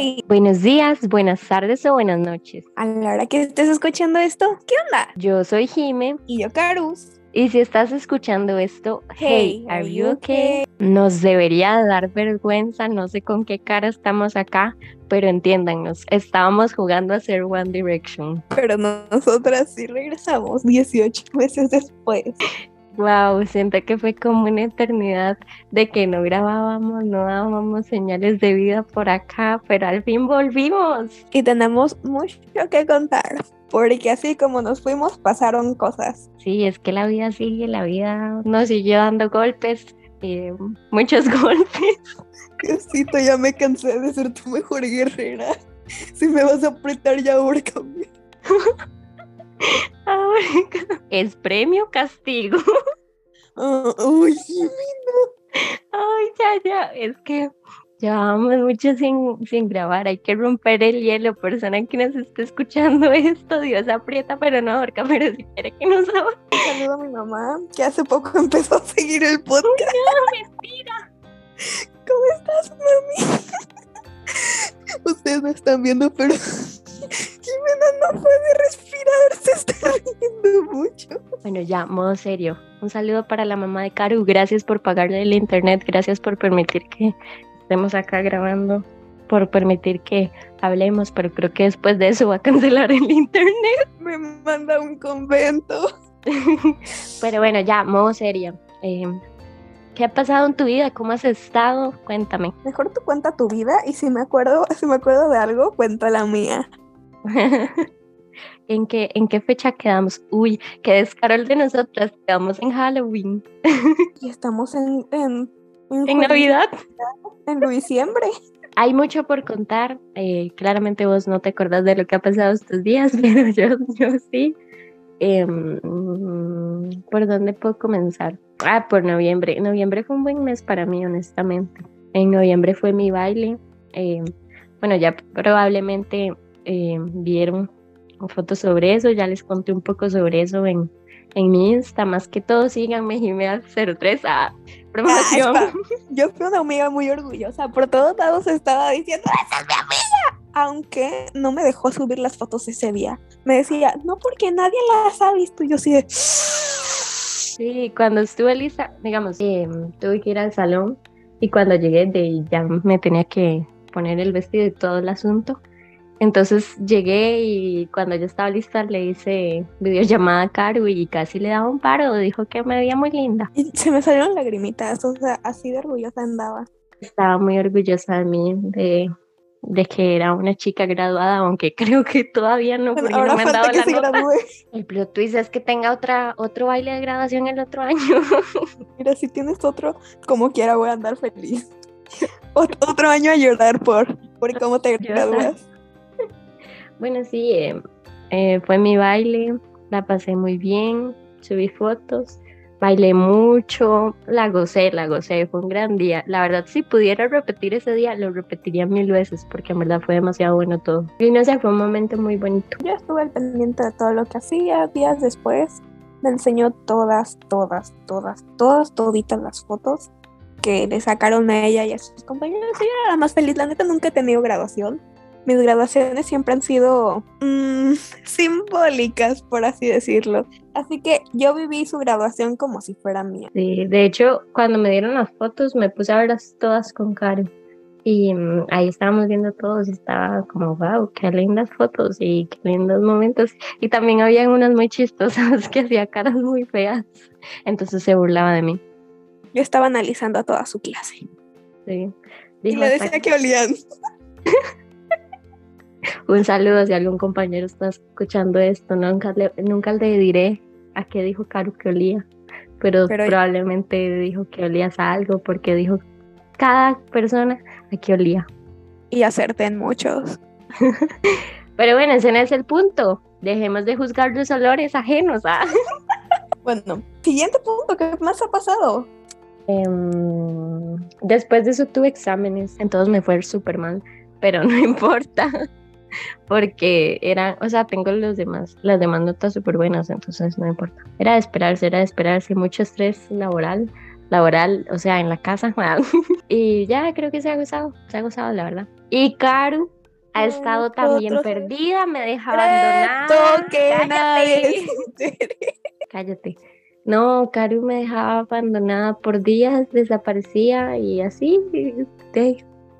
Hey, Buenos días, buenas tardes o buenas noches. a la hora que estés escuchando esto, ¿qué onda? Yo soy Jime Y yo, Carus. y si estás escuchando esto, hey, are you okay? Nos debería dar vergüenza, no sé con qué cara estamos acá, pero entiéndanos, estábamos jugando a ser One Direction. Pero nosotras sí regresamos 18 meses después. Wow, siento que fue como una eternidad de que no grabábamos, no dábamos señales de vida por acá, pero al fin volvimos. Y tenemos mucho que contar. Porque así como nos fuimos, pasaron cosas. Sí, es que la vida sigue, la vida nos siguió dando golpes, eh, muchos golpes. Diosito, ya me cansé de ser tu mejor guerrera. Si me vas a apretar ya. Ahora, es premio castigo. Ah, uy, Ay, ya, ya, es que llevamos mucho sin, sin grabar, hay que romper el hielo, persona que nos esté escuchando esto, Dios aprieta pero no ahorca, pero si quiere que nos ahorque, un saludo a mi mamá, que hace poco empezó a seguir el podcast. mentira. ¿Cómo estás, mami? Ustedes no están viendo, pero Jimena no puede respirar, se está riendo mucho. Bueno, ya, modo serio. Un saludo para la mamá de Karu, gracias por pagarle el internet, gracias por permitir que estemos acá grabando, por permitir que hablemos, pero creo que después de eso va a cancelar el internet. Me manda a un convento. Pero bueno, ya, modo serio. Eh, ¿Qué ha pasado en tu vida? ¿Cómo has estado? Cuéntame. Mejor tú cuenta tu vida y si me acuerdo, si me acuerdo de algo, cuenta la mía. ¿En qué, ¿En qué fecha quedamos? Uy, qué descaro el de nosotras. Quedamos en Halloween. Y estamos en, en, En Navidad. En diciembre. Hay mucho por contar. eh, claramente vos no te acordás de lo que ha pasado estos días, pero yo, yo sí. Em, ¿Por dónde puedo comenzar? Ah, por noviembre. Noviembre fue un buen mes para mí, honestamente. En noviembre fue mi baile. em, bueno, ya probablemente em, vieron fotos sobre eso. Ya les conté un poco sobre eso en, en mi Insta. Más que todo, síganme, Jimea03. Ah, promoción. Ah, Yo fui una amiga muy orgullosa. Por todos lados estaba diciendo, ¡Esa es mi amiga! Aunque no me dejó subir las fotos ese día. Me decía, no porque nadie las ha visto. Y yo sí de, Sí, cuando estuve lista, digamos, eh, tuve que ir al salón y cuando llegué de ya me tenía que poner el vestido y todo el asunto. Entonces llegué y cuando ya estaba lista le hice videollamada a Caru y casi le daba un paro, dijo que me veía muy linda. y se me salieron lagrimitas. O sea, así de orgullosa andaba. Estaba muy orgullosa de mí, de, de que era una chica graduada, aunque creo que todavía no, porque no ahora me han dado que la se nota. gradúe. El plot twist es que tenga otra, otro baile de graduación el otro año. Mira, si tienes otro, como quiera voy a andar feliz. Ot- otro año a llorar por, por cómo te Yo gradúas. Bueno, sí, eh, eh, fue mi baile, la pasé muy bien, subí fotos, bailé mucho, la gocé, la gocé, fue un gran día. La verdad, si pudiera repetir ese día, lo repetiría mil veces porque en verdad fue demasiado bueno todo. Y no sé, fue un momento muy bonito. Yo estuve al pendiente de todo lo que hacía. Días después me enseñó todas, todas, todas, todas, toditas las fotos que le sacaron a ella y a sus compañeros. Yo era la más feliz. La neta nunca he tenido graduación. Mis graduaciones siempre han sido mm, simbólicas, por así decirlo. Así que yo viví su graduación como si fuera mía. Sí, de hecho, cuando me dieron las fotos, me puse a verlas todas con Karen. Y mm, ahí estábamos viendo todos y estaba como, wow, qué lindas fotos y qué lindos momentos. Y también había unas muy chistosas que hacía caras muy feas. Entonces se burlaba de mí. Yo estaba analizando a toda su clase. Sí. Y Dijo le hasta decía que olían. Un saludo si algún compañero está escuchando esto. Nunca le, nunca le diré a qué dijo Caro que olía, pero, Pero- probablemente dijo que olías a algo porque dijo cada persona a qué olía. Y acerté en muchos. Pero bueno, ese no es el punto. Dejemos de juzgar los olores ajenos. ¿ah? Bueno, siguiente punto, ¿qué más ha pasado? Em, después de eso tuve exámenes, entonces me fue súper mal, pero no importa, porque eran, o sea, tengo los demás, las demás notas súper buenas, entonces no importa. Era de esperarse, era de esperarse, mucho estrés laboral, laboral, o sea, en la casa, y ya creo que se ha gozado, se ha gozado, la verdad. Y Karu ha estado también perdida, me deja abandonada. Cállate. Cállate. No, Karu me dejaba abandonada por días, desaparecía y así,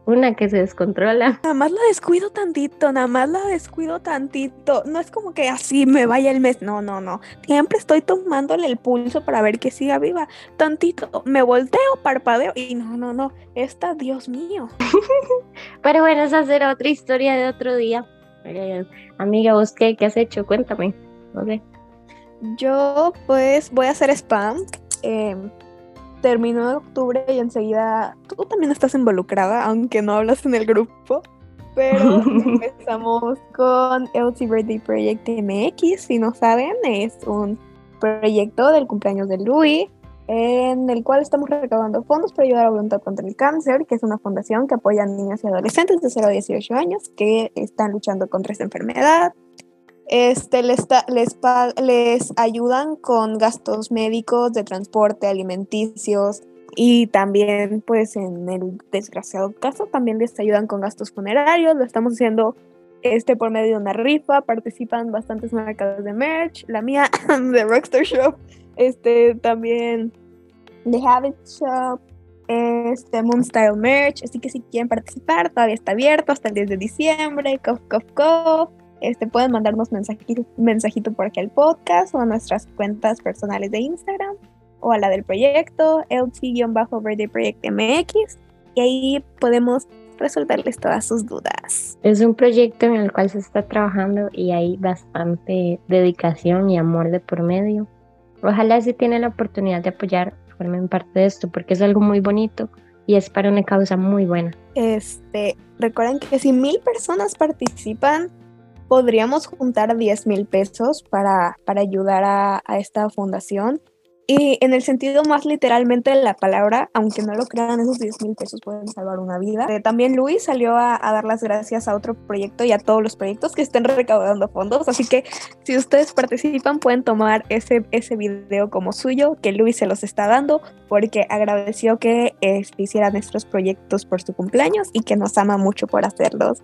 una que se descontrola. Nada más la descuido tantito, nada más la descuido tantito. No es como que así me vaya el mes. No, no, no. Siempre estoy tomándole el pulso para ver que siga viva. Tantito, me volteo, parpadeo y no, no, no. Esta, Dios mío. Pero bueno, esa será otra historia de otro día. Eh, amiga, ¿vos qué, qué has hecho? Cuéntame. Sé. Yo pues voy a hacer spam. Eh, terminó en octubre y enseguida tú también estás involucrada, aunque no hablas en el grupo. Pero empezamos con LC Birthday Project MX. Si no saben, es un proyecto del cumpleaños de Louis en el cual estamos recaudando fondos para ayudar a Voluntad contra el Cáncer, que es una fundación que apoya a niñas y adolescentes de 0 a 18 años que están luchando contra esta enfermedad este, les, les, les ayudan con gastos médicos, de transporte, alimenticios y también, pues en el desgraciado caso, también les ayudan con gastos funerarios. Lo estamos haciendo este por medio de una rifa. Participan bastantes marcas de merch. La mía de Rockstar Shop. Este también The Habit Shop. Este Moon Style Merch. Así que si quieren participar, todavía está abierto hasta el 10 de diciembre. Cof, cof, cof. Este, pueden mandarnos mensajito, mensajito por aquí al podcast o a nuestras cuentas personales de Instagram o a la del proyecto, LT-Birthday Project MX, y ahí podemos resolverles todas sus dudas. Es un proyecto en el cual se está trabajando y hay bastante dedicación y amor de por medio. Ojalá si tienen la oportunidad de apoyar, formen parte de esto, porque es algo muy bonito y es para una causa muy buena. Este, recuerden que si mil personas participan, podríamos juntar 10 mil pesos para, para ayudar a, a, esta fundación. Y en el sentido más literalmente de la palabra, aunque no lo crean, esos 10 mil pesos pueden salvar una vida. Eh, también Luis salió a, a, dar las gracias a otro proyecto y a todos los proyectos que estén recaudando fondos. Así que si ustedes participan, pueden tomar ese, ese video como suyo, que Luis se los está dando, porque agradeció que eh, hicieran estos proyectos por su cumpleaños y que nos ama mucho por hacerlos.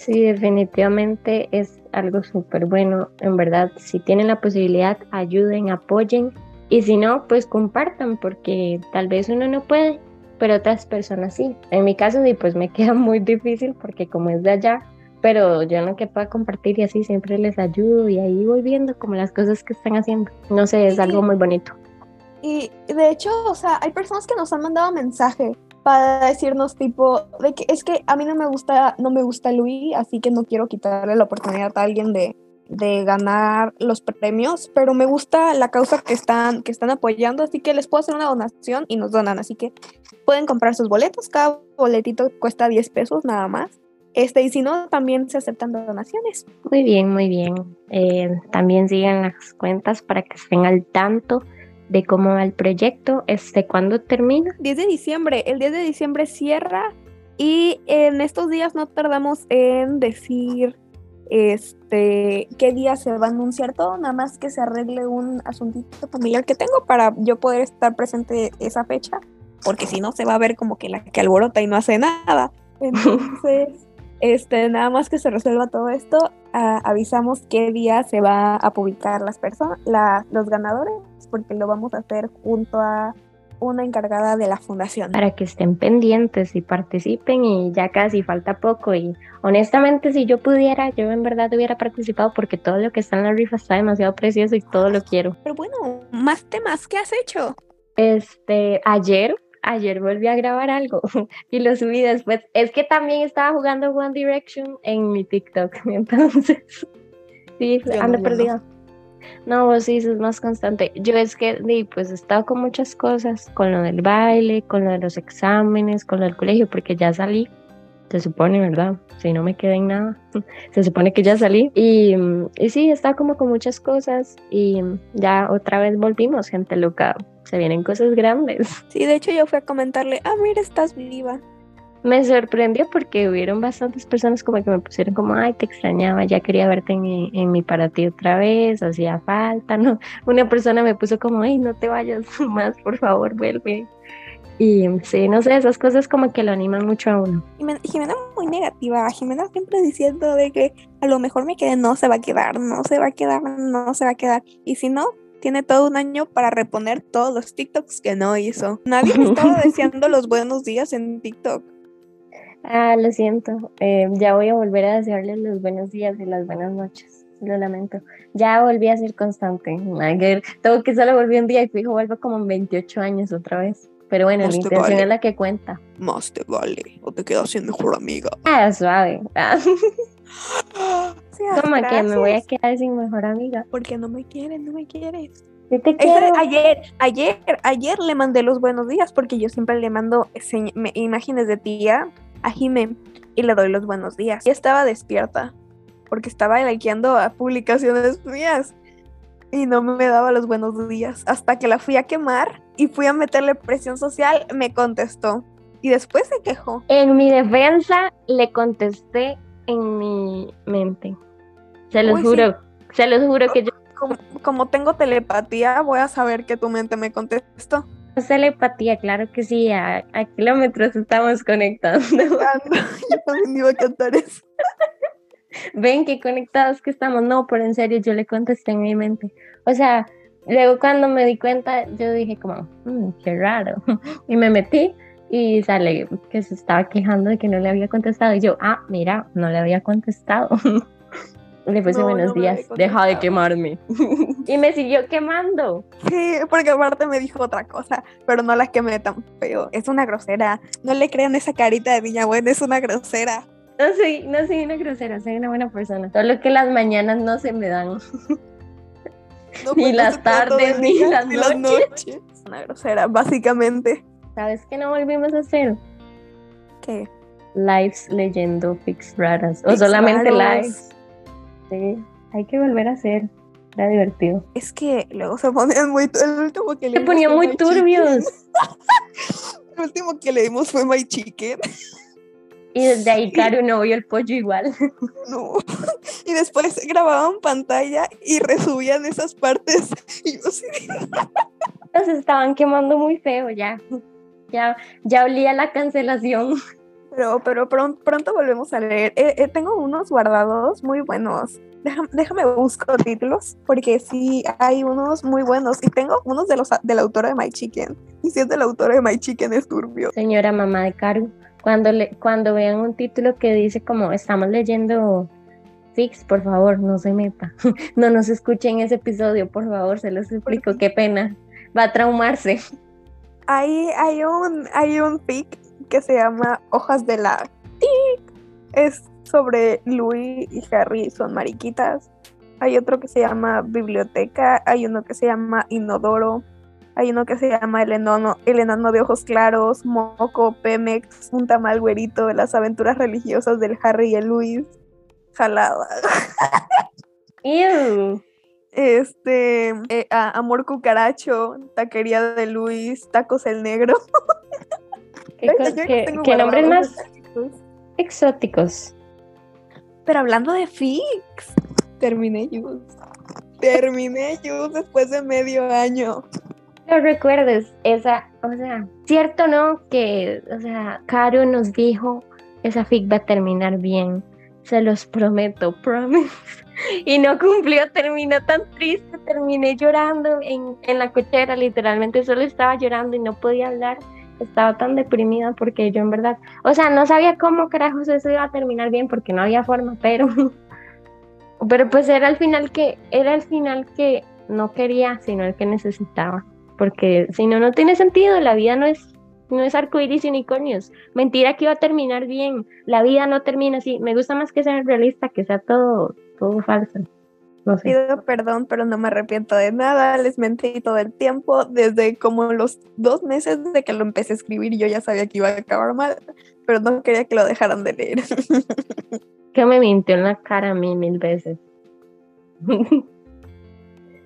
Sí, definitivamente es algo súper bueno. En verdad, si tienen la posibilidad, ayuden, apoyen. Y si no, pues compartan, porque tal vez uno no puede, pero otras personas sí. En mi caso, sí, pues me queda muy difícil porque como es de allá, pero yo no que pueda compartir y así siempre les ayudo y ahí voy viendo como las cosas que están haciendo. No sé, es algo muy bonito. Y de hecho, o sea, hay personas que nos han mandado mensaje para decirnos tipo de que es que a mí no me gusta no me gusta Luis así que no quiero quitarle la oportunidad a alguien de, de ganar los premios pero me gusta la causa que están que están apoyando así que les puedo hacer una donación y nos donan así que pueden comprar sus boletos cada boletito cuesta 10 pesos nada más este, y si no, también se aceptan donaciones. Muy bien, muy bien. Eh, también sigan las cuentas para que estén al tanto de cómo va el proyecto, este, ¿cuándo termina? 10 de diciembre, el 10 de diciembre cierra y en estos días no tardamos en decir este qué día se va a anunciar todo, nada más que se arregle un asuntito familiar que tengo para yo poder estar presente esa fecha, porque si no se va a ver como que la que alborota y no hace nada. Entonces, este, nada más que se resuelva todo esto, avisamos qué día se va a publicar las personas, los ganadores, porque lo vamos a hacer junto a una encargada de la fundación. Para que estén pendientes y participen y ya casi falta poco y honestamente si yo pudiera, yo en verdad hubiera participado porque todo lo que está en la rifa está demasiado precioso y todo lo quiero. Pero bueno, más temas, ¿qué has hecho? Este, ayer ayer volví a grabar algo y lo subí después. Es que también estaba jugando One Direction en mi TikTok, entonces sí, ando perdido. No, vos sí, es más constante. Yo es que, pues he estado con muchas cosas, con lo del baile, con lo de los exámenes, con lo del colegio, porque ya salí, se supone, ¿verdad? Si no me quedé en nada, se supone que ya salí. Y, y sí, estaba como con muchas cosas y ya otra vez volvimos, gente loca se vienen cosas grandes. Sí, de hecho yo fui a comentarle, ah, mira, estás viva. Me sorprendió porque hubieron bastantes personas como que me pusieron como, ay, te extrañaba, ya quería verte en, en mi para ti otra vez, hacía falta, ¿no? Una persona me puso como, ay, no te vayas más, por favor, vuelve. Y sí, no sé, esas cosas como que lo animan mucho a uno. Jimena, Jimena muy negativa, Jimena siempre diciendo de que a lo mejor me quede, no se va a quedar, no se va a quedar, no se va a quedar. Y si no, tiene todo un año para reponer todos los TikToks que no hizo. Nadie me estaba deseando los buenos días en TikTok. Ah, lo siento. Eh, ya voy a volver a desearles los buenos días y las buenas noches. Lo lamento. Ya volví a ser constante. Tengo que solo volví un día y fijo vuelvo como en 28 años otra vez. Pero bueno, la intención es la que cuenta. Más te vale. O te quedas sin mejor amiga. Ah, suave. Ah. como que me voy a quedar sin mejor amiga. Porque no me quieres, no me quieres. te quiero. ayer, ayer, ayer le mandé los buenos días porque yo siempre le mando imágenes de tía a Jimé y le doy los buenos días. Y estaba despierta porque estaba likeando a publicaciones mías y no me daba los buenos días. Hasta que la fui a quemar y fui a meterle presión social, me contestó y después se quejó. En mi defensa le contesté en mi mente. Se los juro, se los juro que yo... Como, como tengo telepatía, voy a saber que tu mente me contestó. Telepatía, claro que sí, a, kilómetros estamos conectados. Yo también iba a cantar eso. Ven qué conectados que estamos. No, pero en serio, yo le contesté en mi mente. O sea, luego cuando me di cuenta, yo dije como, mm, qué raro. Y me metí y sale que se estaba quejando de que no le había contestado. Y yo, ah, mira, no le había contestado. Le puse buenos días, deja de quemarme. y me siguió quemando. Sí, porque aparte me dijo otra cosa, pero no la quemé tan feo. Es una grosera. No le crean esa carita de niña buena, es una grosera. No soy, no soy una grosera, soy una buena persona. Solo que las mañanas no se me dan. Ni las tardes, ni, las, noches. Una grosera, básicamente. ¿Sabes qué no volvimos a hacer? ¿Qué? Lives leyendo fix raras. O solamente lives. Sí, hay que volver a hacer. Era divertido. Es que luego se ponían muy. El último que Se ponían muy turbios. el último que leímos fue My Chicken. Y desde ahí Caro no vio el pollo igual. No. Y después grababan pantalla y resubían esas partes. Y yo sí. Nos estaban quemando muy feo ya. Ya, ya olía la cancelación. Pero, pero pronto, volvemos a leer. Eh, eh, tengo unos guardados muy buenos. Déjame, déjame, busco títulos, porque sí hay unos muy buenos. Y tengo unos de los del autor de My Chicken. Y si es del autor de My Chicken es turbio. Señora mamá de Karu, cuando, le, cuando vean un título que dice como estamos leyendo Fix, por favor, no se meta. no nos escuchen ese episodio, por favor, se los explico, qué pena. Va a traumarse. Hay, hay un, hay un fic que se llama Hojas de la Es sobre Louis y Harry, son mariquitas. Hay otro que se llama Biblioteca, hay uno que se llama Inodoro, hay uno que se llama El enano, el enano de ojos claros, Moco, Pemex, un tamal güerito, las aventuras religiosas del Harry y el Luis. Jalada. Este, eh, Amor Cucaracho, Taquería de Luis, Tacos el Negro. ¿Qué, nombres más exóticos? Pero hablando de Fix, terminé Juice. Terminé Juice después de medio año. No recuerdes, esa, o sea, cierto no que, o sea, Caro nos dijo, esa fic va a terminar bien, se los prometo, promise. Y no cumplió, terminó tan triste, terminé llorando en, en la cochera, literalmente solo estaba llorando y no podía hablar estaba tan deprimida porque yo en verdad, o sea, no sabía cómo carajos eso iba a terminar bien porque no había forma, pero, pero pues era el final que, era el final que no quería, sino el que necesitaba, porque si no, no tiene sentido, la vida no es, no es arcoíris y unicornios, mentira que iba a terminar bien, la vida no termina así, me gusta más que sea realista, que sea todo, todo falso. Pido perdón, pero no me arrepiento de nada. Les mentí todo el tiempo. Desde como los dos meses de que lo empecé a escribir, yo ya sabía que iba a acabar mal, pero no quería que lo dejaran de leer. que me mintió en la cara a mí mil veces.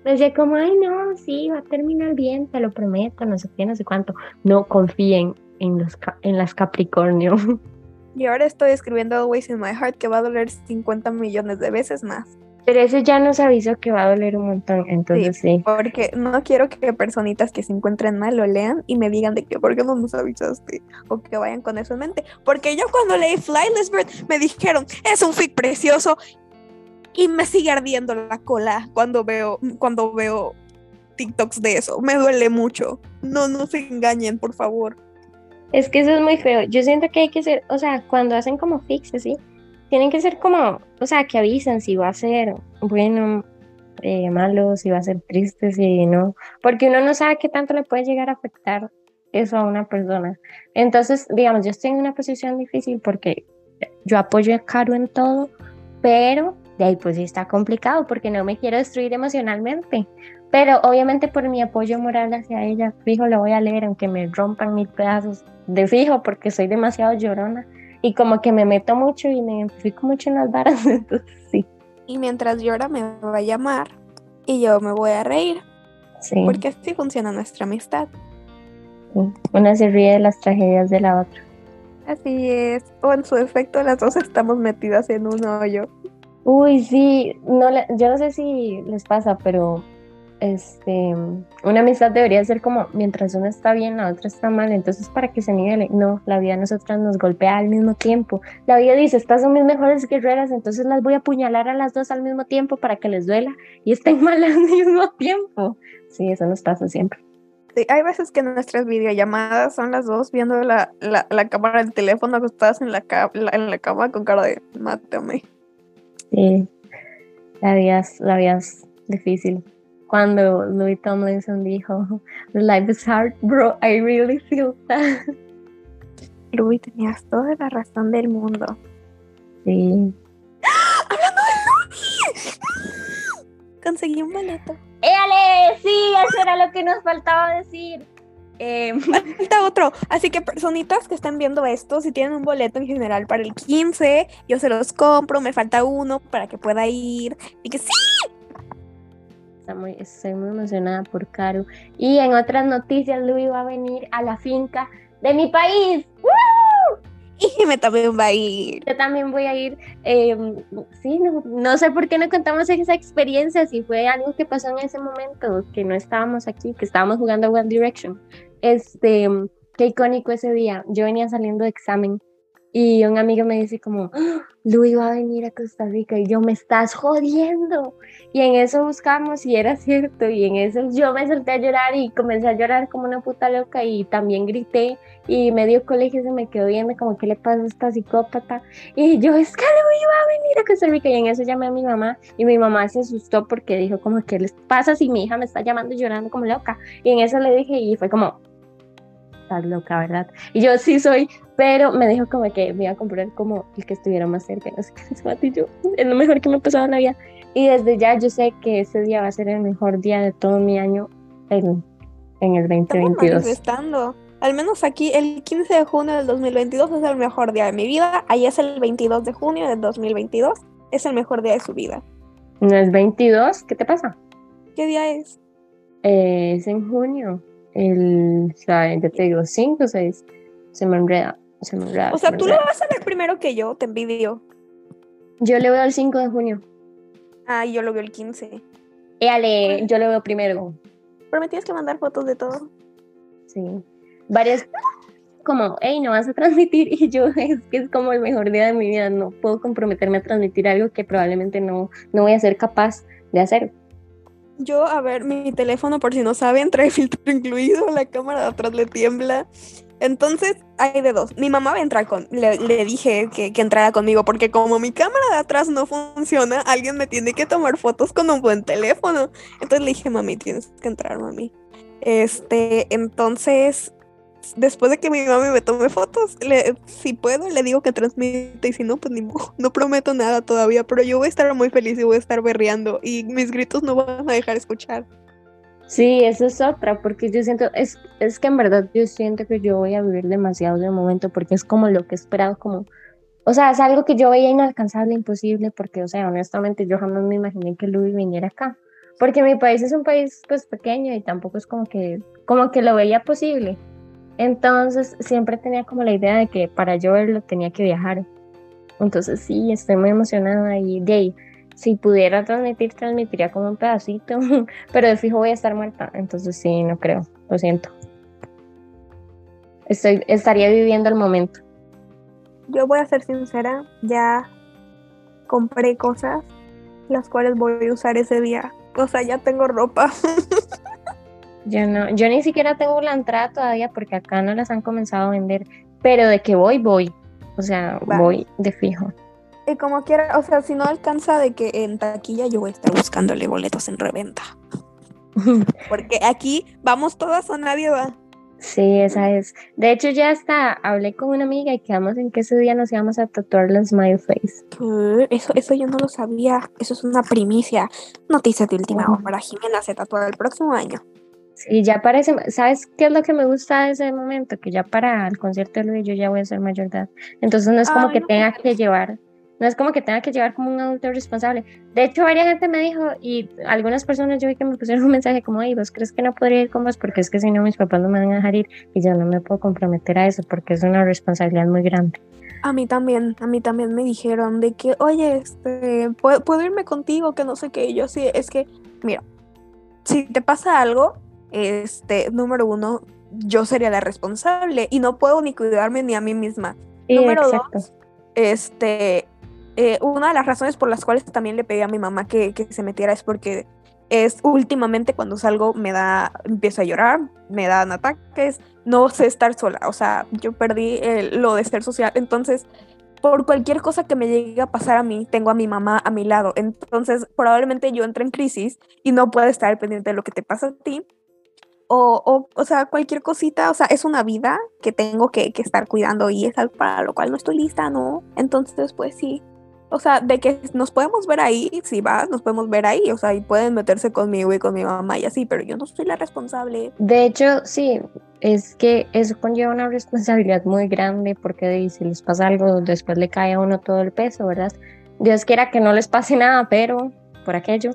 Decía como, ay, no, sí, va a terminar bien, te lo prometo, no sé qué, no sé cuánto. No confíen en, los, en las Capricornio. Y ahora estoy escribiendo Always in My Heart, que va a doler 50 millones de veces más. Pero ese ya nos avisó que va a doler un montón, entonces sí. Porque no quiero que personitas que se encuentren mal lo lean y me digan de que por qué no nos avisaste o que vayan con eso en mente. Porque yo cuando leí Flightless Bird me dijeron, es un fic precioso y me sigue ardiendo la cola cuando veo, cuando veo TikToks de eso. Me duele mucho. No, no se engañen, por favor. Es que eso es muy feo. Yo siento que hay que ser, o sea, cuando hacen como fics así, tienen que ser como, o sea, que avisen si va a ser bueno, eh, malo, si va a ser triste, si no, porque uno no sabe qué tanto le puede llegar a afectar eso a una persona. Entonces, digamos, yo estoy en una posición difícil porque yo apoyo a Caro en todo, pero de ahí pues sí está complicado porque no me quiero destruir emocionalmente. Pero obviamente por mi apoyo moral hacia ella, fijo, lo voy a leer aunque me rompan mil pedazos de fijo porque soy demasiado llorona y como que me meto mucho y me identifico mucho en las varas, entonces sí. Y mientras llora me va a llamar y yo me voy a reír. Sí. Porque así funciona nuestra amistad. Una se ríe de las tragedias de la otra. Así es. O en su efecto las dos estamos metidas en un hoyo. Uy, sí. No, yo no sé si les pasa, pero este, una amistad debería ser como mientras una está bien, la otra está mal, entonces para que se nivele. No, la vida a nosotras nos golpea al mismo tiempo. La vida dice, estas son mis mejores guerreras, entonces las voy a apuñalar a las dos al mismo tiempo para que les duela y estén mal al mismo tiempo. Sí, eso nos pasa siempre. Sí, hay veces que nuestras videollamadas son las dos viendo la, la, cámara del teléfono acostadas en la, en la cama con cara de mátame. Sí, la vida, la vida es difícil cuando Louis Tomlinson dijo, Life is hard, bro, I really feel that. Louis, tenías toda la razón del mundo. Sí. ¡Hablando de Louis! Conseguí un boleto. ¡Éale! Sí, eso era lo que nos faltaba decir. Eh, falta otro. Así que personitas que están viendo esto, si tienen un boleto en general para el 15, yo se los compro, me falta uno para que pueda ir. Y que sí, estoy muy emocionada por Caro. Y en otras noticias, Luis va a venir a la finca de mi país. Y me también va a ir. Yo también voy a ir. Em, sí, no, sé por qué no contamos esa experiencia, si fue algo que pasó en ese momento, que no estábamos aquí, que estábamos jugando One Direction. Este, qué icónico ese día. Yo venía saliendo de examen y un amigo me dice como, ¡Ah! Luis va a venir a Costa Rica y yo me estás jodiendo. Y en eso buscamos y era cierto. Y en eso yo me solté a llorar y comencé a llorar como una puta loca y también grité. Y medio colegio se me quedó viendo como, ¿qué le pasa a esta psicópata? Y yo, es que Luis va a venir a Costa Rica. Y en eso llamé a mi mamá y mi mamá se asustó porque dijo como, ¿qué les pasa si mi hija me está llamando llorando como loca? Y en eso le dije y fue como, estás loca, ¿verdad? Y yo sí soy, pero me dijo como que me iba a comprar como el que estuviera más cerca, no sé qué, y yo, es lo mejor que me ha pasado en la vida. Y desde ya yo sé que ese día va a ser el mejor día de todo mi año en, en el 2022. Estando. Al menos aquí el 15 de junio del 2022 es el mejor día de mi vida. Ahí es el 22 de junio del 2022. Es el mejor día de su vida. ¿No es 22? ¿Qué te pasa? ¿Qué día es? Eh, es en junio el, ya te digo, 5 o 6, se me enreda, se me enreda. O sea, tú lo vas a ver primero que yo, te envidio. Yo le veo el 5 de junio. Ah, yo lo veo el 15. Éale, yo lo veo primero. Pero me tienes que mandar fotos de todo. Sí. Varias, como, hey, no vas a transmitir. Y yo, es que es como el mejor día de mi vida. No puedo comprometerme a transmitir algo que probablemente no, no voy a ser capaz de hacer. Yo, a ver, mi teléfono, por si no saben, trae filtro incluido, la cámara de atrás le tiembla. Entonces, hay de dos. Mi mamá va a entrar con. Le, dije que, que, entrara conmigo, porque como mi cámara de atrás no funciona, alguien me tiene que tomar fotos con un buen teléfono. Entonces le dije, mami, tienes que entrar, mami. Este, entonces, después de que mi mamá me tome fotos, si puedo, le digo que transmite y si no, pues ni. No prometo nada todavía, pero yo voy a estar muy feliz y voy a estar berreando y mis gritos no van a dejar escuchar. Sí, eso es otra, porque yo siento, es, es que en verdad yo siento que yo voy a vivir demasiado de momento porque es como lo que he esperado, como, o sea, es algo que yo veía inalcanzable, imposible, porque, o sea, honestamente yo jamás me imaginé que Luis viniera acá, porque mi país es un país pues pequeño y tampoco es como que, como que lo veía posible. Entonces siempre tenía como la idea de que para yo verlo tenía que viajar. Entonces sí, estoy muy emocionada y de si pudiera transmitir, transmitiría como un pedacito, pero de fijo voy a estar muerta, entonces sí, no creo, lo siento. Estoy, estaría viviendo el momento. Yo voy a ser sincera, ya compré cosas las cuales voy a usar ese día. O sea, ya tengo ropa. yo no, yo ni siquiera tengo la entrada todavía porque acá no las han comenzado a vender, pero de que voy, voy. O sea, voy de fijo. Y como quiera, o sea, si no alcanza de que en taquilla yo voy a estar buscándole boletos en reventa. Porque aquí vamos todas o nadie va. Sí, esa es. De hecho, ya hasta hablé con una amiga y quedamos en que ese día nos íbamos a tatuar la Smile Face. Eso, eso yo no lo sabía. Eso es una primicia. Noticias de última hora. Jimena se tatúa el próximo año. Sí, ya parece. ¿Sabes qué es lo que me gusta de ese momento? Que ya para el concierto de Luis yo ya voy a ser mayor de edad. Entonces no es como que tenga que llevar no es como que tenga que llevar como un adulto responsable. De hecho, varias gente me dijo, y algunas personas yo vi que me pusieron un mensaje como, hey, ¿vos crees que no podría ir con vos? Porque es que si no, mis papás no me van a dejar ir y yo no me puedo comprometer a eso porque es una responsabilidad muy grande. A mí también, a mí también me dijeron de que, oye, este, ¿puedo, ¿puedo irme contigo? Que no sé qué. Y yo sí, es que, mira, si te pasa algo, este, número uno, yo sería la responsable y no puedo ni cuidarme ni a mí misma. número dos, este, eh, una de las razones por las cuales también le pedí a mi mamá que, se metiera es porque es últimamente cuando salgo me da, empiezo a llorar, me dan ataques, no sé estar sola, o sea, yo perdí lo de ser social, entonces por cualquier cosa que me llegue a pasar a mí, tengo a mi mamá a mi lado, entonces probablemente yo entre en crisis y no puedo estar pendiente de lo que te pasa a ti. O, o, o sea, cualquier cosita, o sea, es una vida que tengo que, que estar cuidando y es algo para lo cual no estoy lista, ¿no? Entonces, pues sí, o sea, de que nos podemos ver ahí, si vas, nos podemos ver ahí, o sea, y pueden meterse conmigo y con mi mamá y así, pero yo no soy la responsable. De hecho, sí, es que eso conlleva una responsabilidad muy grande porque si les pasa algo, después le cae a uno todo el peso, ¿verdad? Dios quiera que no les pase nada, pero por aquello.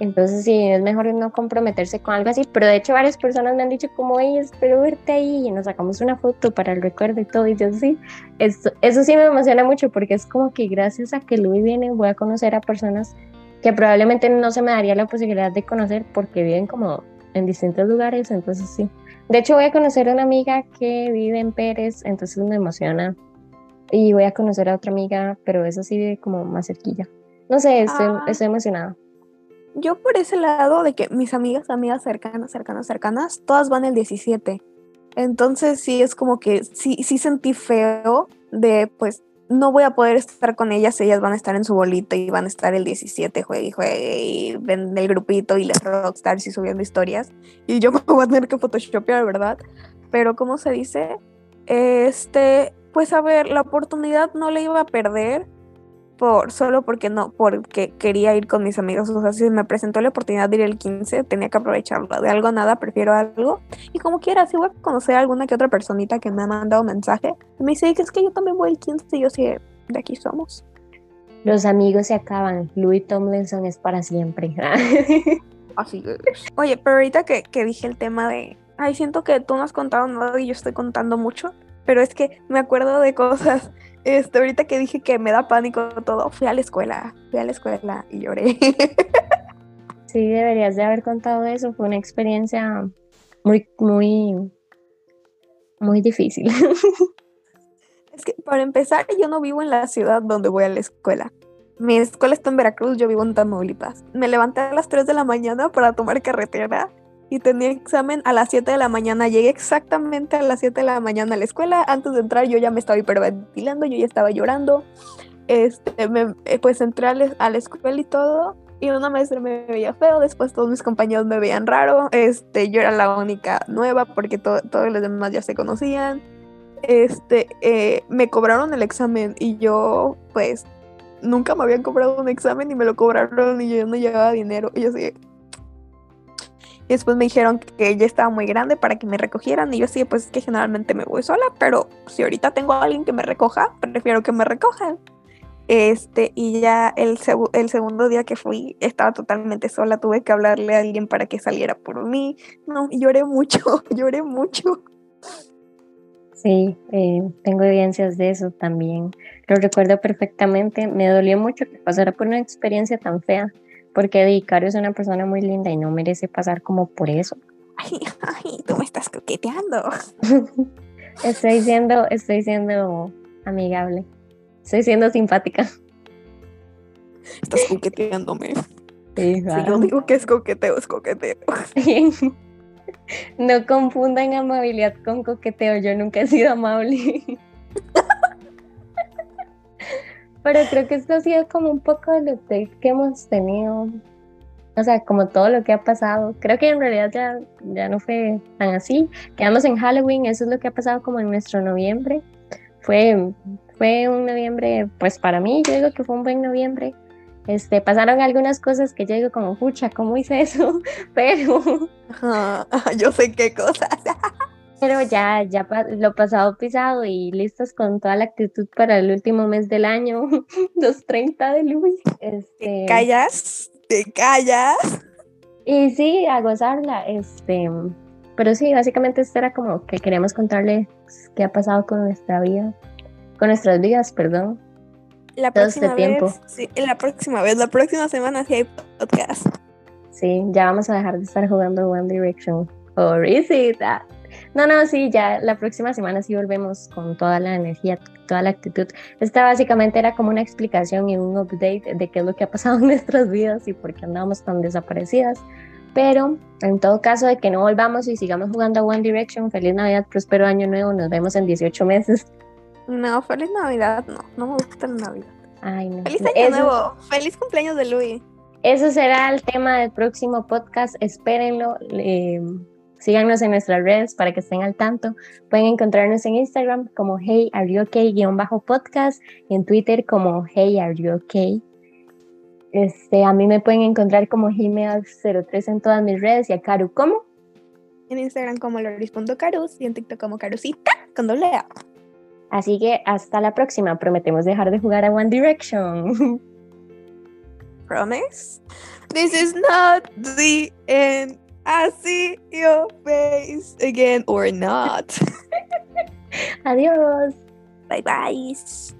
Entonces sí, es mejor no comprometerse con algo así, pero de hecho varias personas me han dicho como, hey, espero verte ahí y nos sacamos una foto para el recuerdo y todo, y yo sí, eso, eso sí me emociona mucho porque es como que gracias a que Luis viene voy a conocer a personas que probablemente no se me daría la posibilidad de conocer porque viven como en distintos lugares, entonces sí. De hecho voy a conocer a una amiga que vive en Pérez, entonces me emociona. Y voy a conocer a otra amiga, pero esa sí vive como más cerquilla. No sé, estoy, ah. estoy emocionada yo por ese lado de que mis amigas, amigas cercanas, cercanas, cercanas, todas van el 17. Entonces sí es como que sí, sí sentí feo de pues no voy a poder estar con ellas, ellas van a estar en su bolito y van a estar el 17, juegue y juegue ven el grupito y les rockstars y subiendo historias. Y yo me voy a tener que photoshopear, ¿verdad? Pero ¿cómo se dice? Este, pues a ver, la oportunidad no le iba a perder por, solo porque no, porque quería ir con mis amigos. O sea, si me presentó la oportunidad de ir el 15, tenía que aprovecharla. De algo a nada, prefiero algo. Y como quiera, si voy a conocer a alguna que otra personita que me ha mandado mensaje, me dice que es que yo también voy el 15 y yo sí, de aquí somos. Los amigos se acaban. Louis Tomlinson es para siempre. Así es. Oye, pero ahorita que, que dije el tema de, ay, siento que tú no has contado nada y yo estoy contando mucho, pero es que me acuerdo de cosas este, ahorita que dije que me da pánico todo, fui a la escuela, fui a la escuela y lloré. Sí, deberías de haber contado eso, fue una experiencia muy, muy, muy difícil. Es que para empezar, yo no vivo en la ciudad donde voy a la escuela. Mi escuela está en Veracruz, yo vivo en Tamaulipas. Me levanté a las 3 de la mañana para tomar carretera y tenía examen a las 7 de la mañana. Llegué exactamente a las 7 de la mañana a la escuela. Antes de entrar yo ya me estaba hiperventilando, yo ya estaba llorando. Este, eh, pues entré a, la escuela y todo. Y una maestra me veía feo, después todos mis compañeros me veían raro. Este, yo era la única nueva porque todos los demás ya se conocían. Este, eh, me cobraron el examen y yo, pues, nunca me habían cobrado un examen y me lo cobraron y yo no llevaba dinero. Y yo así, y después me dijeron que ya estaba muy grande para que me recogieran. Y yo sí, pues es que generalmente me voy sola, pero si ahorita tengo a alguien que me recoja, prefiero que me recojan. Este, y ya el, segundo día que fui, estaba totalmente sola, tuve que hablarle a alguien para que saliera por mí. No, lloré mucho, lloré mucho. Sí, eh, tengo evidencias de eso también. lo recuerdo perfectamente. Me dolió mucho que pasara por una experiencia tan fea, porque Dicario es una persona muy linda y no merece pasar como por eso. Ay, ay, tú me estás coqueteando. estoy siendo, estoy siendo amigable. Estoy siendo simpática. Estás coqueteándome. Sí, Si yo digo que es coqueteo, es coqueteo. No confundan amabilidad con coqueteo. Yo nunca he sido amable. Pero creo que esto ha sido como un poco de lo que hemos tenido. O sea, como todo lo que ha pasado. Creo que en realidad ya, ya no fue tan así. Quedamos en Halloween, eso es lo que ha pasado como en nuestro noviembre. Fue, fue un noviembre, pues para mí, yo digo que fue un buen noviembre. Este, pasaron algunas cosas que yo digo como, pucha, ¿cómo hice eso? Pero, Ajá, yo sé qué cosas. Pero ya, ya lo pasado pisado y listos con toda la actitud para el último mes del año, los 30 de Luis. Este, ¿Callas? ¿Te callas? Y sí, a gozarla. Este, pero sí, básicamente esto era como que queríamos contarle qué ha pasado con nuestra vida, con nuestras vidas, perdón. La Todo este próxima tiempo. vez, sí, la próxima vez, la próxima semana sí hay podcast. Sí, ya vamos a dejar de estar jugando One Direction. Or is it? No, no, sí, ya la próxima semana sí volvemos con toda la energía, toda la actitud. Esta básicamente era como una explicación y un update de qué es lo que ha pasado en nuestras vidas y por qué andamos tan desaparecidas. Pero en todo caso de que no volvamos y sigamos jugando a One Direction, feliz Navidad, próspero año nuevo, nos vemos en 18 meses. No, feliz Navidad, no, no me gusta la Navidad. Ay, no. Feliz año Eso- nuevo, feliz cumpleaños de Luis. Eso será el tema del próximo podcast. Espérenlo. eh, síganos en nuestras redes para que estén al tanto. Pueden encontrarnos en Instagram como Hey Are You Okay bajo podcast y en Twitter como Hey Are You Okay. Este, a mí me pueden encontrar como Gmail03 en todas mis redes y a Karu como. En Instagram como loris.carus y en TikTok como carusita con doble A. Así que hasta la próxima. Prometemos dejar de jugar a One Direction. Promise? This is not the end. I see your face again or not. Adiós. bye bye.